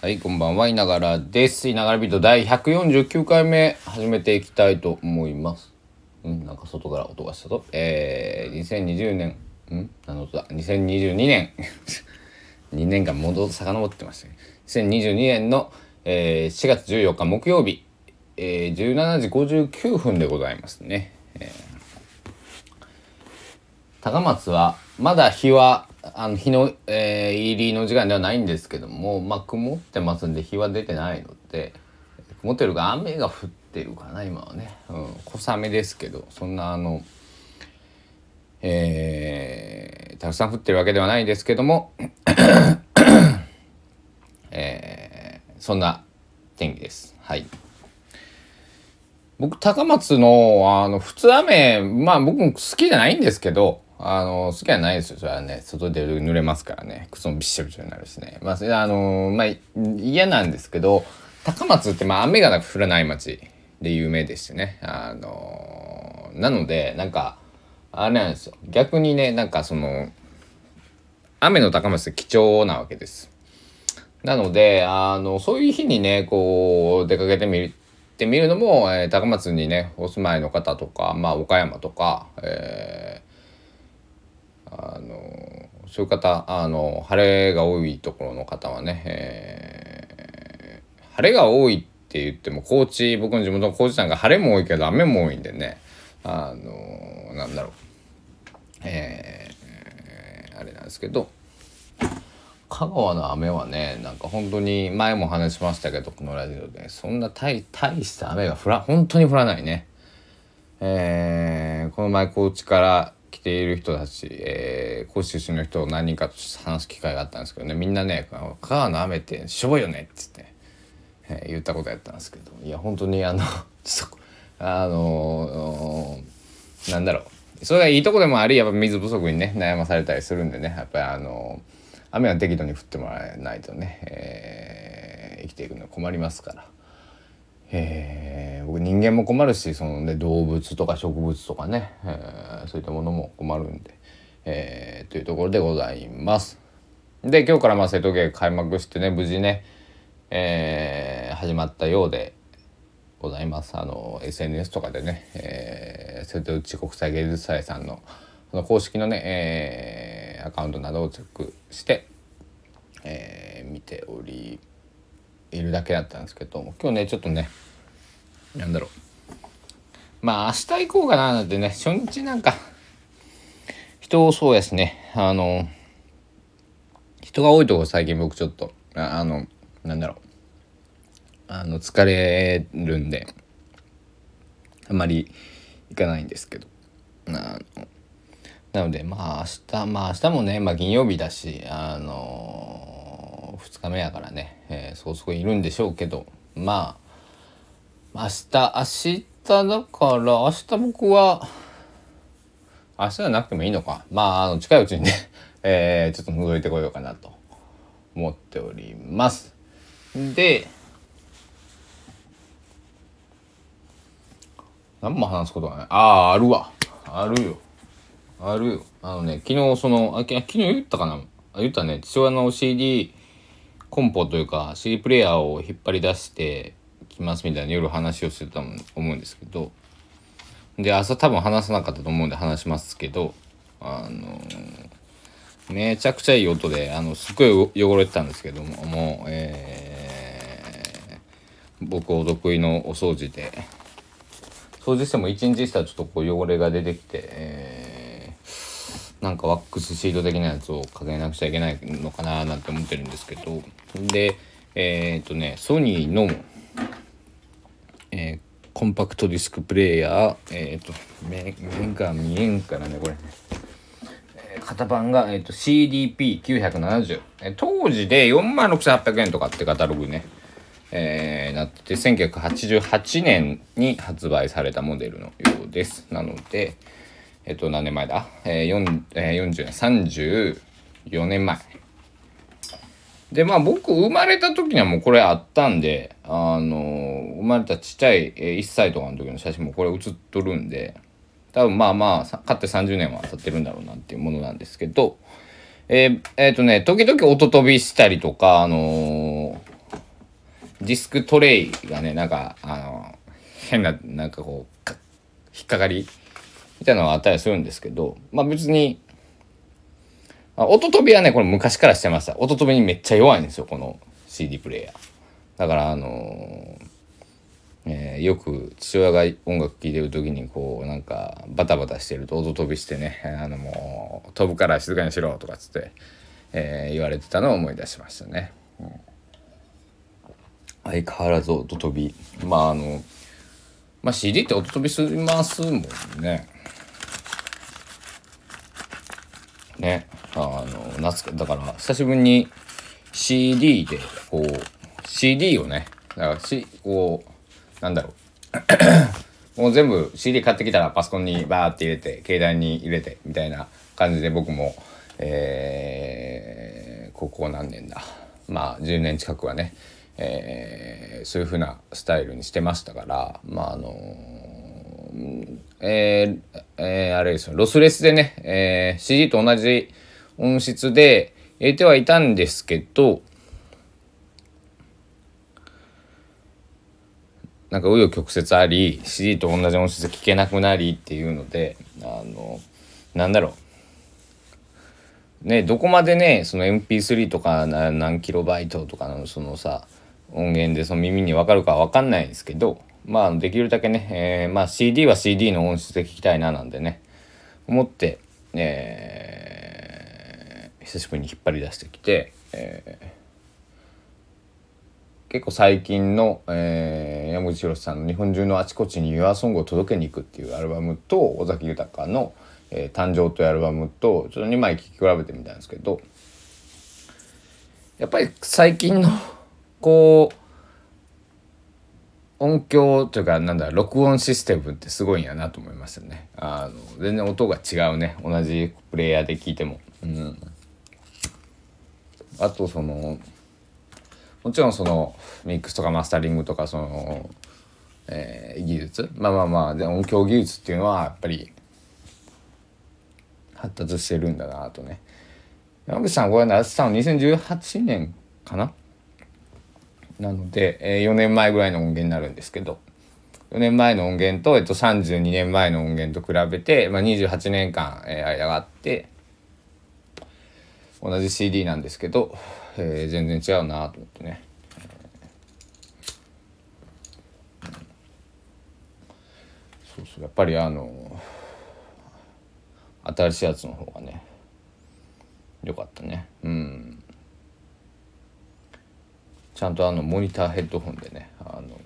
はい、こんばんは、いながらです。いながらビート第149回目始めていきたいと思います。うん、なんか外から音がしたぞ。えー、2020年、ん何の音だ ?2022 年。2年間戻遡ってましたね。2022年の、えー、4月14日木曜日、えー、17時59分でございますね。えー高松はまだ日はあの日の、えー入りの時間ではないんですけども、まあ、曇ってますんで日は出てないので曇ってるか雨が降ってるかな今はね、うん、小雨ですけどそんなあの、えーたくさん降ってるわけではないですけども、えーそんな天気です。はい僕高松のあの普通雨まあ僕も好きじゃないんですけどあの好きじゃないですよ。それはね外出る濡れますからね。靴もびっしょびしょになるしね。まあそれあのまあ嫌なんですけど高松ってまあ雨が降らない町で有名でしてね。あのなのでなんかあれなんですよ。逆にねなんかその雨の高松って貴重なわけです。なのであのそういう日にねこう出かけてみるってみるのも、えー高松にねお住まいの方とか、まあ、岡山とか、えーあのそういう方あの晴れが多いところの方はね、えー晴れが多いって言っても高知僕の地元の高知さんが晴れも多いけど雨も多いんでねあのなんだろう。えーあれなんですけど香川の雨はねなんか本当に前も話しましたけどこのラジオでそんな大大した雨が降ら本当に降らないね。えーこの前高知から来ている人たち、えー高知出身の人を何人かと話す機会があったんですけどね。みんなね「香川の雨ってしょぼいよね」っつって、えー言ったことやったんですけど。いや本当にあのちょっとあのーなんだろう。それがいいとこでもありやっぱ水不足にね悩まされたりするんでね。やっぱりあの雨は適度に降ってもらえないとね、えー生きていくの困りますから。えー。僕人間も困るしその、ね、動物とか植物とかね、えー。そういったものも困るんで、えー。というところでございます。で今日からまあ瀬戸芸開幕してね無事ね、えー始まったようでございます。あの SNS とかでね、えー瀬戸内国際芸術祭さんのその公式のね、えーアカウントなどをチェックして、えー見ておりますいるだけだったんですけど今日ねちょっとねなんだろう。まあ明日行こうかななんてね初日なんか人多そうやしね。あの人が多いとこ最近僕ちょっとあのなんだろう。あの疲れるんであまり行かないんですけど。あのなのでまあ明日まあ明日もね、まあ、金曜日だしあの2日目やからね、えー、そうそこいるんでしょうけど。まあ明日明日だから明日僕は明日じゃなくてもいいのか。まああの近いうちにね、えーちょっと覗いてこようかなと。思っております。で何も話すことがない。あああるわ。あるよ。あるよ。あのね昨日そのあ昨日言ったかな。言ったね。父親の CD コンポというか CD プレイヤーを引っ張り出してきますみたいな夜話をしてたと思うんですけどで朝多分話さなかったと思うんで話しますけどあのめちゃくちゃいい音であのすっごい汚れてたんですけどももうえー僕お得意のお掃除で。掃除しても1日したらちょっとこう汚れが出てきて、えーなんかワックスシート的なやつをかけなくちゃいけないのかななんて思ってるんですけど。でえっ、とねソニーの、えーコンパクトディスクプレイヤーえっ、と目目が見えんからねこれ。ねえー型番が、えー、と CDP970、えー当時で4万6800円とかってカタログね、えーなってて1988年に発売されたモデルのようです。なのでえっ、と何年前だ、えー4えー40年34年前でまあ僕生まれた時にはもうこれあったんであの生まれたちっちゃい、えー1歳とかの時の写真もこれ写っとるんで多分まあまあさ買って30年は経ってるんだろうなっていうものなんですけどえーえーとね時々音飛びしたりとかあのディスクトレイがねなんかあの変ななんかこう引っかかりみたいなのがあったりするんですけどまあ別にあ音飛びはねこれ昔からしてました。音飛びにめっちゃ弱いんですよこの CD プレーヤー。だからあのー、えー、よく父親が音楽聴いてる時にこうなんかバタバタしてると音飛びしてねあのもう飛ぶから静かにしろとかっつって、えー、言われてたのを思い出しましたね、うん、相変わらず音飛びまああのまあ CD って音飛びしますもんね。ね。あの夏だから久しぶりに CD でこう CD をねだから、しこうなんだろう。もう全部 CD 買ってきたらパソコンにバーって入れて携帯に入れてみたいな感じで僕もえー、ここ何年だ。まあ10年近くはね、えー、そういう風なスタイルにしてましたからまああのー、えー、えー、あれですよ。ロスレスでね、えー、CD と同じ音質で入れてはいたんですけどなんか紆余曲折あり CD と同じ音質で聴けなくなりっていうのであのなんだろう。ねどこまでねその MP3 とか何キロバイトとかのそのさ音源でその耳に分かるかは分かんないんですけどまあできるだけね、えー、まあ CD は CD の音質で聴きたいななんでね思って、えー、久しぶりに引っ張り出してきて、えー、結構最近の、えー、山口宏さんの「日本中のあちこちに YourSong を届けに行く」っていうアルバムと尾崎豊の、えー「誕生」というアルバムとちょっと2枚聴き比べてみたんですけどやっぱり最近のこう音響というかなんだ録音システムってすごいんやなと思いましたね。あの全然音が違うね。同じプレイヤーで聞いても。うん。あとそのもちろんそのミックスとかマスタリングとかその、えー、技術。まあまあまあで音響技術っていうのはやっぱり発達してるんだなとね。山口さんこれやってたの2018年かな？なので、えー、4年前ぐらいの音源になるんですけど4年前の音源と、えっと、32年前の音源と比べて、まあ、28年間、えー、間があって同じ CD なんですけど、えー、全然違うなと思ってね。そうそうやっぱりあの新しいやつの方がねよかったねうんちゃんとあのモニターヘッドホンでねあの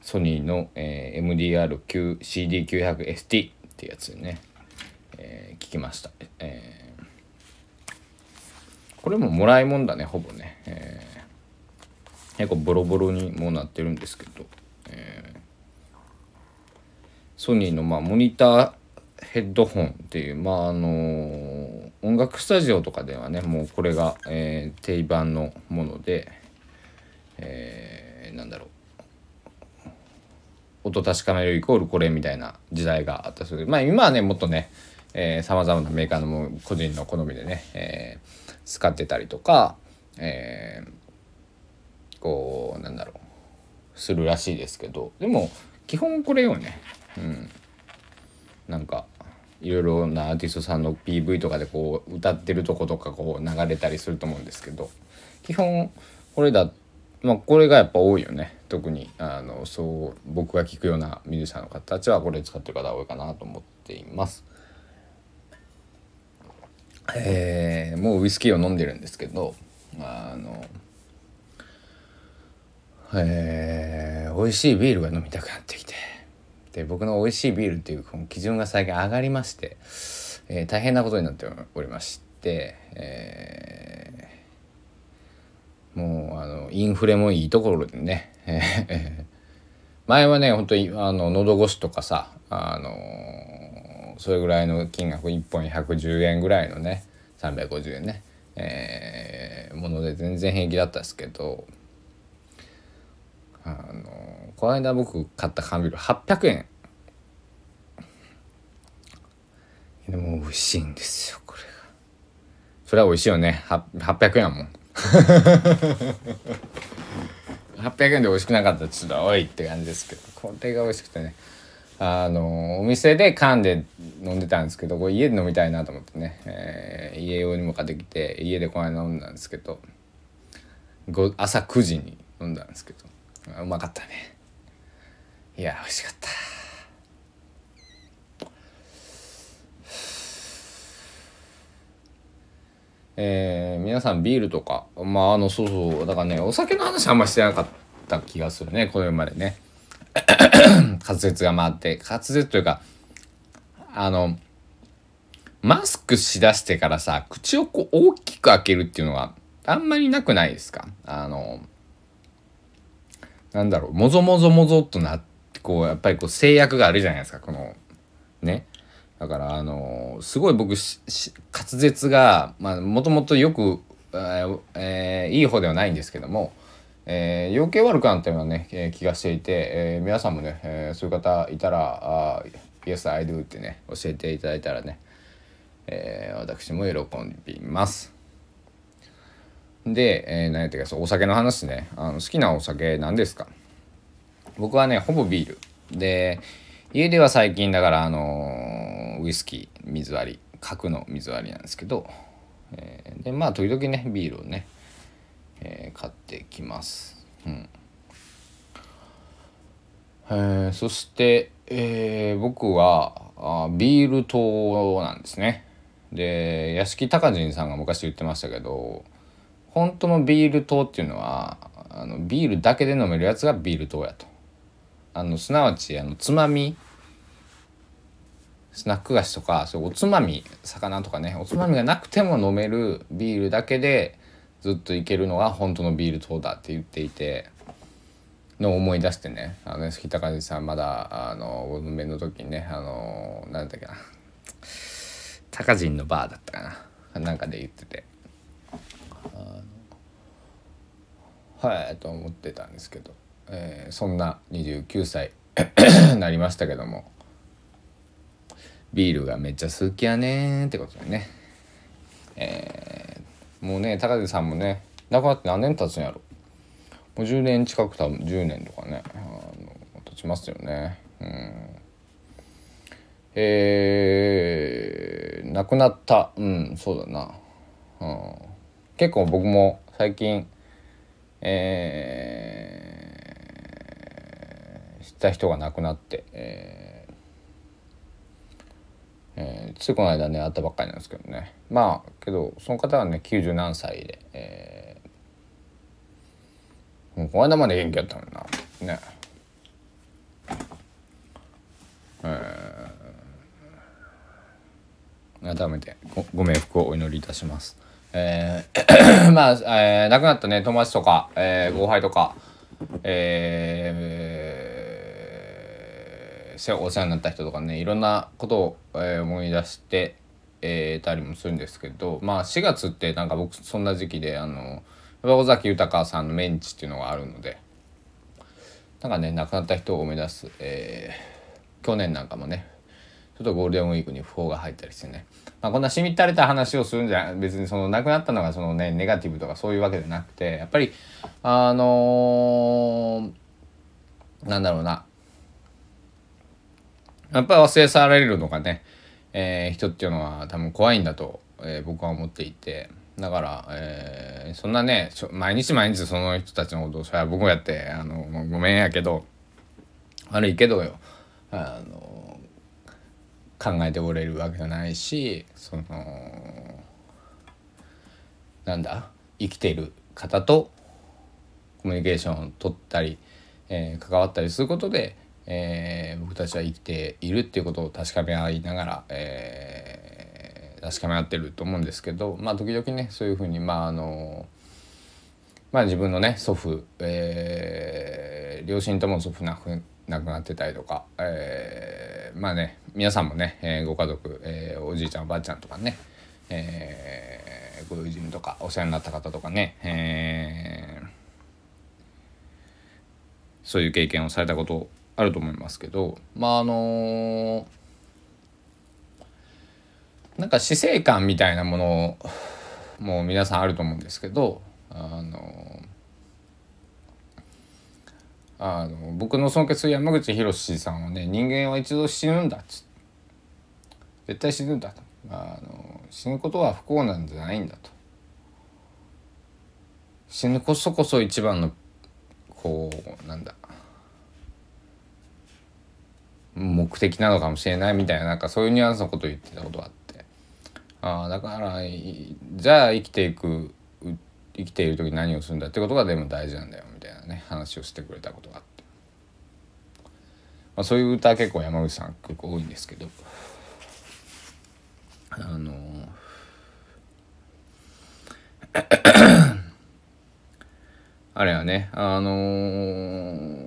ソニーの、えー、MDR9CD900ST ってやつでね、えー、聞きました、えー、これももらいもんだねほぼね、えー、結構ボロボロにもなってるんですけど、えー、ソニーのまあモニターヘッドホンっていうまああのー、音楽スタジオとかではねもうこれが、えー、定番のもので、えー、なんだろう。音確かめるイコールこれみたいな時代があったそうで。まあ今はねもっとねさまざまなメーカーの個人の好みでね、えー、使ってたりとか、えー、こうなんだろうするらしいですけど。でも基本これよね。うん。なんかいろいろなアーティストさんの PV とかでこう歌ってるとことかこう流れたりすると思うんですけど。基本これだってまあこれがやっぱ多いよね特にあのそう僕が聞くようなミュージシャンの方たちはこれ使ってる方多いかなと思っています。えー、もうウイスキーを飲んでるんですけどあのえー、美味しいビールが飲みたくなってきてで僕の美味しいビールっていうこの基準が最近上がりまして、えー、大変なことになっておりまして、えー、もうあのインフレもいいところでね、前はね本当にあの喉越しとかさあのそれぐらいの金額1本110円ぐらいのね350円ね、えー、もので全然平気だったんですけどあのこの間僕買った缶ビール800円。でも美味しいんですよこれが。それは美味しいよね。800円やもん。800円で美味しくなかったらちょっとおいって感じですけどこれが美味しくてね。あのお店で缶で飲んでたんですけどこれ家で飲みたいなと思ってね、えー、家用にも買ってきて家でこの間飲んだんですけど朝9時に飲んだんですけど。うまかったね。いや美味しかった。えー、皆さんビールとかまああのそうそうだからねお酒の話あんましてなかった気がするねこれまでね。滑舌が回って。滑舌というかあのマスクしだしてからさ口をこう大きく開けるっていうのがあんまりなくないですか？あのなんだろうもぞもぞもぞっとなってこうやっぱりこう制約があるじゃないですかこのね。だからあのすごい僕滑舌がもともとよく、えー、いい方ではないんですけども、えー、余計悪くなったようなね、えー、気がしていて、えー、皆さんもね、えー、そういう方いたら「Yes I do」ってね教えていただいたらね、えー、私も喜びます。で、えー、何やったかお酒の話ね。あの好きなお酒何ですか？僕はねほぼビール。で家では最近だからあのウイスキー水割り角の水割りなんですけど、えー、でまあ時々ねビールをね、えー、買ってきます。うんえー、そして、えー、僕はあビール糖なんですね。で屋敷隆人さんが昔言ってましたけど本当のビール糖っていうのはあのビールだけで飲めるやつがビール糖やと。あのすなわちあのつまみスナック菓子とかそうおつまみ魚とかねおつまみがなくても飲めるビールだけでずっといけるのが本当のビール糖だって言っていての思い出してねあの北風さんまだあのお飲めの時にねあの何だっけな高人のバーだったかななんかで言っててはいと思ってたんですけどえー、そんな29歳 なりましたけどもビールがめっちゃ好きやねってことでね、えー、もうね高瀬さんもね亡くなって何年経つんやろ？もう10年近く多分10年とかねあの経ちますよね。うん。えー、亡くなった。うんそうだな、うん、結構僕も最近えーた人が亡くなって、えーえー、ついこの間ね会ったばっかりなんですけどね。まあけどその方はね90何歳で、えー、この間まで元気やったのにな。ね。えー、改めてごご冥福をお祈りいたします。えー、まあ、えー、亡くなったね友達とか、えー、後輩とか、えーお世話になった人とかねいろんなことを、えー、思い出してえー、たりもするんですけどまあ4月ってなんか僕そんな時期であの尾崎豊さんのメンチっていうのがあるのでなんかね亡くなった人を思い出す、えー、去年なんかもねちょっとゴールデンウィークに訃報が入ったりしてね、まあ、こんなしみったれた話をするんじゃ別にその亡くなったのがそのねネガティブとかそういうわけじゃなくてやっぱりあのー、なんだろうなやっぱり忘れ去られるのがね、えー、人っていうのは多分怖いんだと、えー、僕は思っていて。だから、えー、そんなね毎日毎日その人たちのことをそれは僕もやってあのごめんやけど悪いけどよ。あの考えておれるわけじゃないしそのなんだ生きている方とコミュニケーションを取ったり、えー、関わったりすることでえー、僕たちは生きているっていうことを確かめ合いながら、えー、確かめ合ってると思うんですけどまあ時々ねそういうふうにまああのまあ自分のね祖父、えー、両親とも祖父亡く亡くなってたりとか、えー、まあね皆さんもね、えー、ご家族、えー、おじいちゃんおばあちゃんとかね、えー、ご友人とかお世話になった方とかね、えー、そういう経験をされたことあると思いますけどまああのなんか死生観みたいなものも皆さんあると思うんですけどあのあの僕の尊敬する山口博さんはね人間は一度死ぬんだっつ絶対死ぬんだと。あの死ぬことは不幸なんじゃないんだと。死ぬこそこそ一番のこうなんだ目的なのかもしれないみたいななんかそういうニュアンスのことを言ってたことがあって。ああだからじゃあ生きていく生きている時何をするんだってことがでも大事なんだよみたいなね話をしてくれたことがあって、まあ、そういう歌結構山口さん結構多いんですけど。あの あれはねあのー、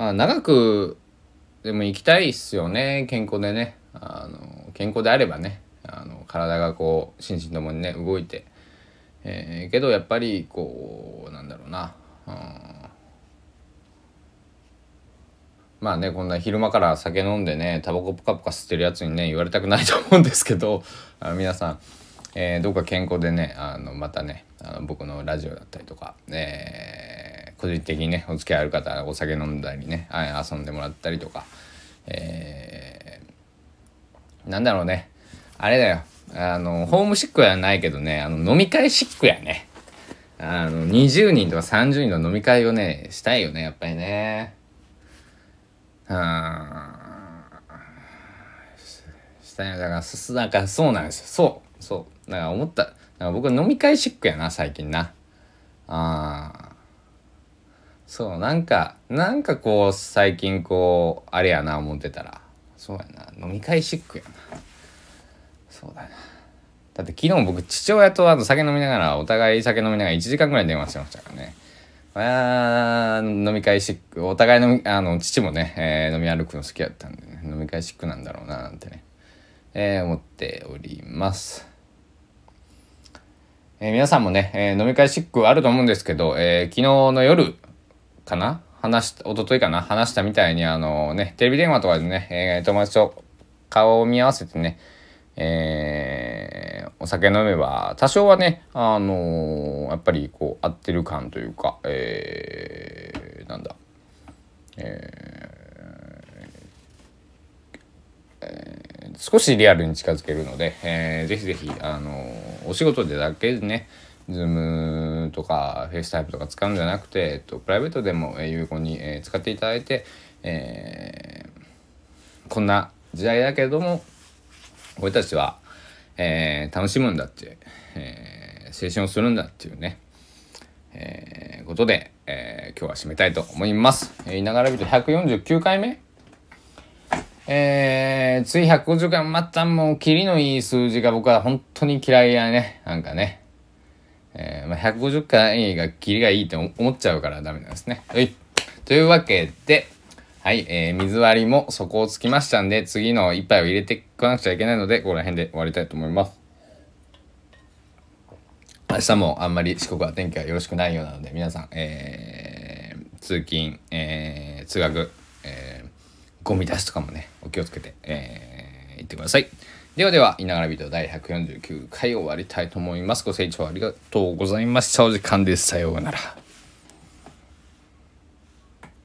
まあ長くでも行きたいっすよね。健康でね。あの健康であればね。あの体がこう心身ともにね動いて、えー、けどやっぱりこうなんだろうな、うん、まあねこんな昼間から酒飲んでねタバコポカポカ吸ってるやつにね言われたくないと思うんですけど。あ皆さん、えー、どうか健康でねあのまたねあの僕のラジオだったりとか、えー、個人的にねお付き合いある方お酒飲んだりね遊んでもらったりとか、えー、なんだろうねあれだよ。あの、ホームシックはないけどね、あの、飲み会シックやね。あの、20人とか30人の飲み会をね、したいよね、やっぱりね。うん。したい。だから、す、なんかそうなんですよ。そう。そう。だから思った。だから僕飲み会シックやな、最近な。ああ。そう、なんか、なんかこう、最近こう、あれやな、思ってたら。そうやな、飲み会シックやな。そうだな。だって昨日僕父親とあと酒飲みながらお互い酒飲みながら1時間ぐらい電話してましたからね。あ飲み会シックお互いのあの父もね、えー、飲み歩くの好きだったんでね飲み会シックなんだろうななんてね、えー、思っております、えー、皆さんもね、え飲み会シックあると思うんですけど、え昨日の夜かな？話した、一昨日かな？話したみたいにあのね、テレビ電話とかでね、え友達と顔を見合わせてね、えー、お酒飲めば多少はね、あのー、やっぱりこう合ってる感というか、えー、なんだ、ええ、少しリアルに近づけるので、えー、ぜひぜひ、あの、お仕事でだけね Zoom とか FaceTime とか使うんじゃなくて、えっと、プライベートでも有効に、えー、使っていただいて、えー、こんな時代だけれども俺たちは、えー、楽しむんだって、えー、青春をするんだっていうね、えー、ことで、えー、今日は締めたいと思います。えー、いながらびーと149回目えー、次150回またもうキリのいい数字が僕は本当に嫌いやね。なんかね。150回がキリがいいって思っちゃうからダメなんですね。はい。というわけで、はい、えー、水割りも底をつきましたんで、次の一杯を入れていかなくちゃいけないので、ここら辺で終わりたいと思います。明日もあんまり四国は天気がよろしくないようなので、皆さん、えー、通勤、えー、通学、えー、ゴミ出しとかもね、お気をつけて、えー、行ってください。ではでは、いながらビデオ第149回終わりたいと思います。ご清聴ありがとうございました。お時間です。さようなら。